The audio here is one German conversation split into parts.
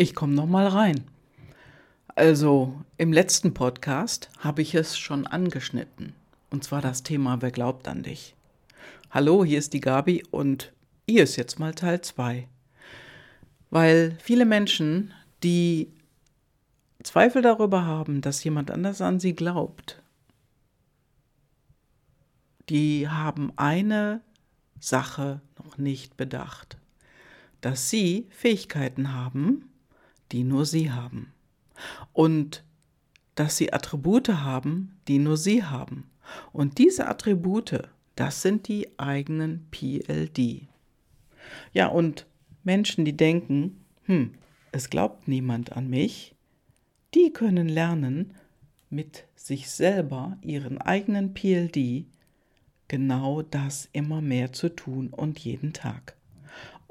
Ich komme noch mal rein. Also, im letzten Podcast habe ich es schon angeschnitten. Und zwar das Thema Wer glaubt an dich? Hallo, hier ist die Gabi und hier ist jetzt mal Teil 2. Weil viele Menschen, die Zweifel darüber haben, dass jemand anders an sie glaubt, die haben eine Sache noch nicht bedacht, dass sie Fähigkeiten haben, die nur sie haben. Und dass sie Attribute haben, die nur sie haben. Und diese Attribute, das sind die eigenen PLD. Ja, und Menschen, die denken, hm, es glaubt niemand an mich, die können lernen, mit sich selber, ihren eigenen PLD, genau das immer mehr zu tun und jeden Tag.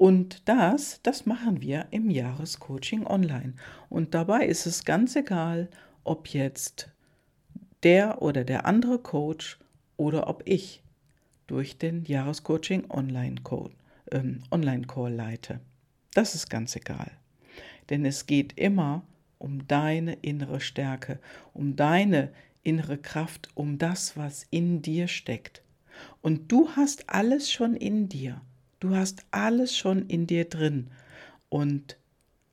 Und das, das machen wir im Jahrescoaching online. Und dabei ist es ganz egal, ob jetzt der oder der andere Coach oder ob ich durch den Jahrescoaching Online-Call ähm, Online leite. Das ist ganz egal. Denn es geht immer um deine innere Stärke, um deine innere Kraft, um das, was in dir steckt. Und du hast alles schon in dir. Du hast alles schon in dir drin. Und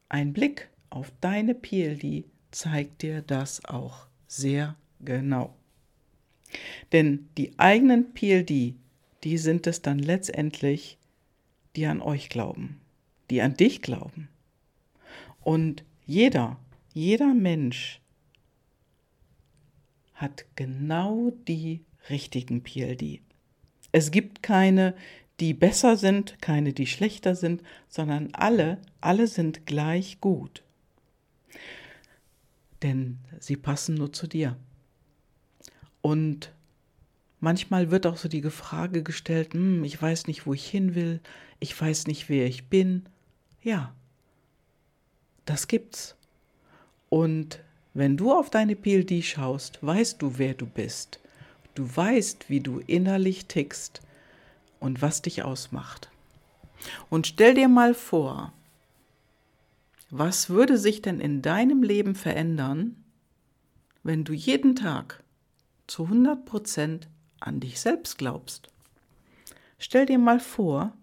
ein Blick auf deine PLD zeigt dir das auch sehr genau. Denn die eigenen PLD, die sind es dann letztendlich, die an euch glauben, die an dich glauben. Und jeder, jeder Mensch hat genau die richtigen PLD. Es gibt keine, die besser sind, keine, die schlechter sind, sondern alle, alle sind gleich gut. Denn sie passen nur zu dir. Und manchmal wird auch so die Frage gestellt, hm, ich weiß nicht, wo ich hin will, ich weiß nicht, wer ich bin. Ja, das gibt's. Und wenn du auf deine PLD schaust, weißt du, wer du bist. Du weißt, wie du innerlich tickst und was dich ausmacht. Und stell dir mal vor, was würde sich denn in deinem Leben verändern, wenn du jeden Tag zu 100 Prozent an dich selbst glaubst? Stell dir mal vor,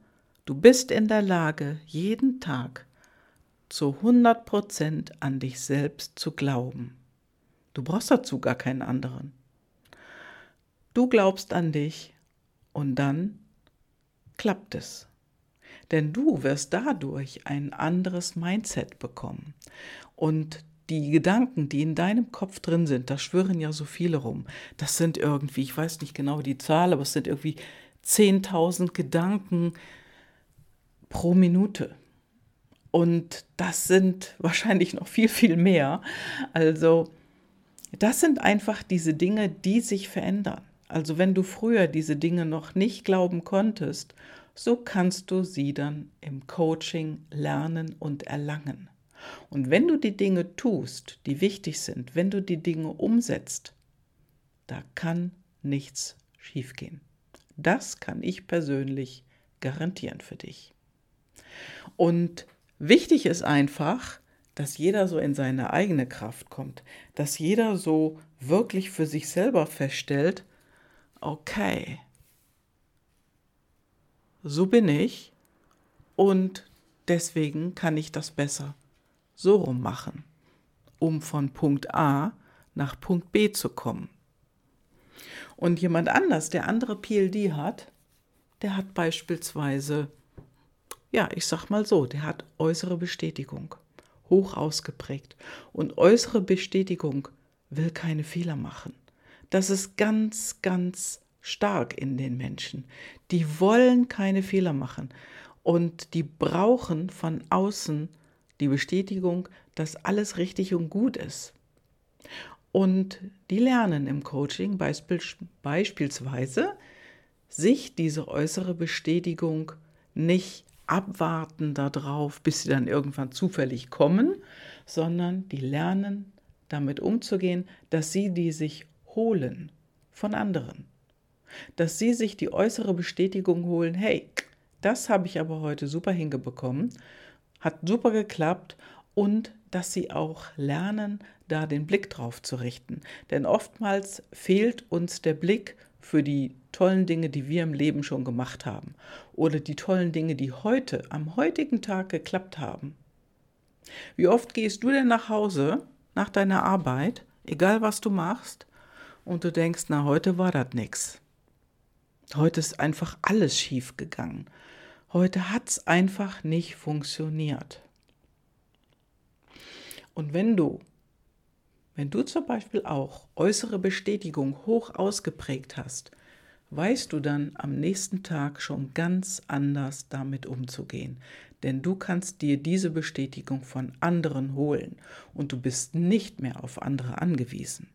du bist in der Lage, jeden Tag zu 100 Prozent an dich selbst zu glauben. Du brauchst dazu gar keinen anderen. Du glaubst an dich und dann klappt es. Denn du wirst dadurch ein anderes Mindset bekommen. Und die Gedanken, die in deinem Kopf drin sind, da schwören ja so viele rum. Das sind irgendwie, ich weiß nicht genau die Zahl, aber es sind irgendwie 10.000 Gedanken pro Minute. Und das sind wahrscheinlich noch viel, viel mehr. Also das sind einfach diese Dinge, die sich verändern. Also wenn du früher diese Dinge noch nicht glauben konntest, so kannst du sie dann im Coaching lernen und erlangen. Und wenn du die Dinge tust, die wichtig sind, wenn du die Dinge umsetzt, da kann nichts schiefgehen. Das kann ich persönlich garantieren für dich. Und wichtig ist einfach, dass jeder so in seine eigene Kraft kommt, dass jeder so wirklich für sich selber feststellt, okay, so bin ich und deswegen kann ich das besser so rum machen, um von Punkt A nach Punkt B zu kommen. Und jemand anders, der andere PLD hat, der hat beispielsweise, ja, ich sag mal so, der hat äußere Bestätigung, hoch ausgeprägt. Und äußere Bestätigung will keine Fehler machen. Das ist ganz, ganz stark in den Menschen. Die wollen keine Fehler machen und die brauchen von außen die Bestätigung, dass alles richtig und gut ist. Und die lernen im Coaching beispielsweise, sich diese äußere Bestätigung nicht abwarten darauf, bis sie dann irgendwann zufällig kommen, sondern die lernen damit umzugehen, dass sie die sich holen von anderen. Dass sie sich die äußere Bestätigung holen, hey, das habe ich aber heute super hingebekommen, hat super geklappt und dass sie auch lernen, da den Blick drauf zu richten. Denn oftmals fehlt uns der Blick für die tollen Dinge, die wir im Leben schon gemacht haben oder die tollen Dinge, die heute, am heutigen Tag geklappt haben. Wie oft gehst du denn nach Hause nach deiner Arbeit, egal was du machst, und du denkst, na, heute war das nix. Heute ist einfach alles schief gegangen. Heute hat es einfach nicht funktioniert. Und wenn du, wenn du zum Beispiel auch äußere Bestätigung hoch ausgeprägt hast, weißt du dann am nächsten Tag schon ganz anders damit umzugehen. Denn du kannst dir diese Bestätigung von anderen holen und du bist nicht mehr auf andere angewiesen.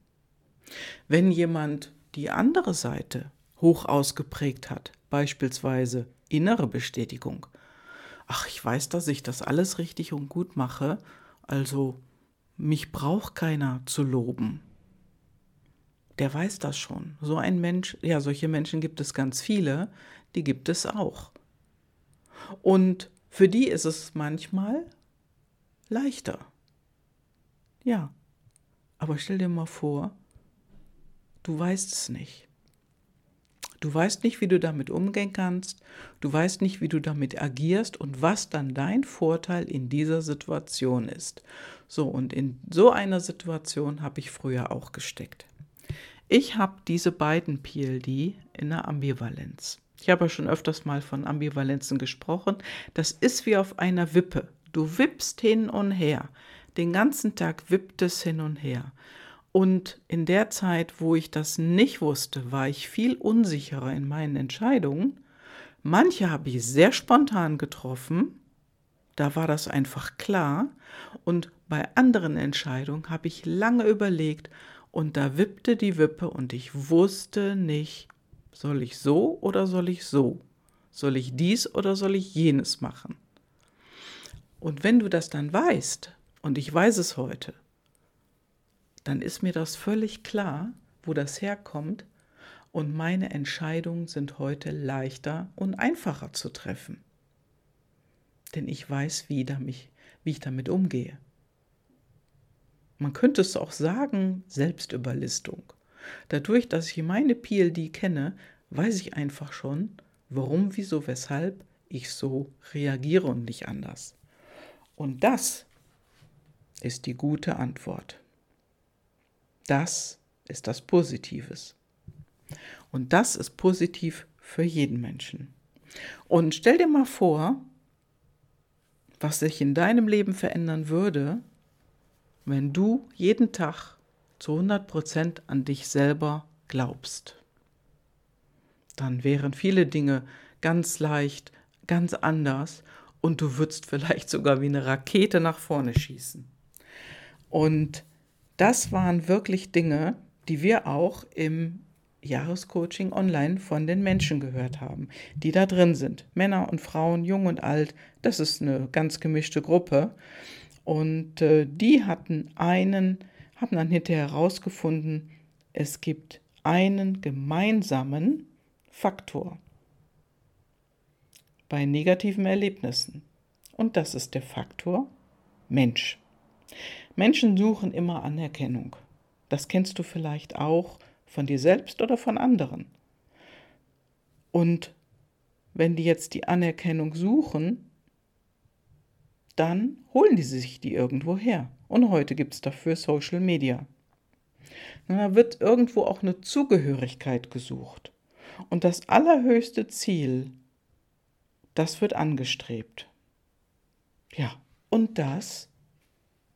Wenn jemand die andere Seite hoch ausgeprägt hat, beispielsweise innere Bestätigung, ach, ich weiß, dass ich das alles richtig und gut mache, also mich braucht keiner zu loben. Der weiß das schon. So ein Mensch, ja, solche Menschen gibt es ganz viele, die gibt es auch. Und für die ist es manchmal leichter. Ja, aber stell dir mal vor, du weißt es nicht. Du weißt nicht, wie du damit umgehen kannst. Du weißt nicht, wie du damit agierst und was dann dein Vorteil in dieser Situation ist. So, und in so einer Situation habe ich früher auch gesteckt. Ich habe diese beiden PLD in der Ambivalenz. Ich habe ja schon öfters mal von Ambivalenzen gesprochen. Das ist wie auf einer Wippe. Du wippst hin und her. Den ganzen Tag wippt es hin und her. Und in der Zeit, wo ich das nicht wusste, war ich viel unsicherer in meinen Entscheidungen. Manche habe ich sehr spontan getroffen, da war das einfach klar. Und bei anderen Entscheidungen habe ich lange überlegt und da wippte die Wippe und ich wusste nicht, soll ich so oder soll ich so? Soll ich dies oder soll ich jenes machen? Und wenn du das dann weißt, und ich weiß es heute, dann ist mir das völlig klar, wo das herkommt und meine Entscheidungen sind heute leichter und einfacher zu treffen. Denn ich weiß, wie, damit, wie ich damit umgehe. Man könnte es auch sagen, Selbstüberlistung. Dadurch, dass ich meine PLD kenne, weiß ich einfach schon, warum, wieso, weshalb ich so reagiere und nicht anders. Und das ist die gute Antwort. Das ist das Positives. Und das ist positiv für jeden Menschen. Und stell dir mal vor, was sich in deinem Leben verändern würde, wenn du jeden Tag zu 100 Prozent an dich selber glaubst. Dann wären viele Dinge ganz leicht, ganz anders und du würdest vielleicht sogar wie eine Rakete nach vorne schießen. Und das waren wirklich Dinge, die wir auch im Jahrescoaching online von den Menschen gehört haben, die da drin sind. Männer und Frauen, jung und alt, das ist eine ganz gemischte Gruppe. Und äh, die hatten einen, haben dann hinterher herausgefunden, es gibt einen gemeinsamen Faktor bei negativen Erlebnissen. Und das ist der Faktor Mensch. Menschen suchen immer Anerkennung. Das kennst du vielleicht auch von dir selbst oder von anderen. Und wenn die jetzt die Anerkennung suchen, dann holen die sich die irgendwo her. Und heute gibt es dafür Social Media. Da wird irgendwo auch eine Zugehörigkeit gesucht. Und das allerhöchste Ziel, das wird angestrebt. Ja, und das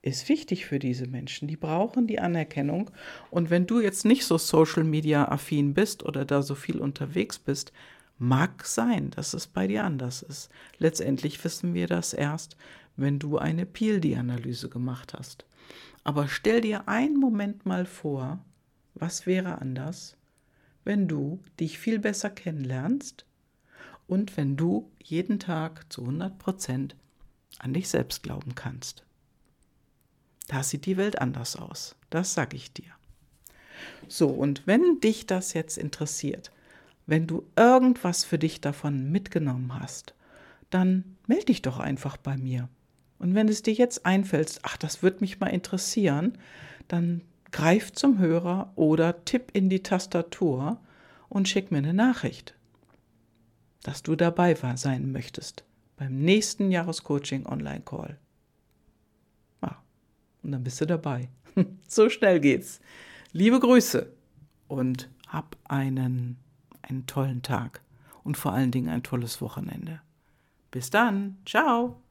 ist wichtig für diese Menschen. Die brauchen die Anerkennung. Und wenn du jetzt nicht so Social Media affin bist oder da so viel unterwegs bist, mag sein, dass es bei dir anders ist. Letztendlich wissen wir das erst, wenn du eine PLD-Analyse gemacht hast. Aber stell dir einen Moment mal vor, was wäre anders, wenn du dich viel besser kennenlernst und wenn du jeden Tag zu 100 Prozent an dich selbst glauben kannst. Da sieht die Welt anders aus. Das sage ich dir. So, und wenn dich das jetzt interessiert, wenn du irgendwas für dich davon mitgenommen hast, dann melde dich doch einfach bei mir. Und wenn es dir jetzt einfällt, ach, das würde mich mal interessieren, dann greif zum Hörer oder tipp in die Tastatur und schick mir eine Nachricht, dass du dabei sein möchtest beim nächsten Jahrescoaching Online Call. Und dann bist du dabei. so schnell geht's. Liebe Grüße und hab einen, einen tollen Tag und vor allen Dingen ein tolles Wochenende. Bis dann. Ciao.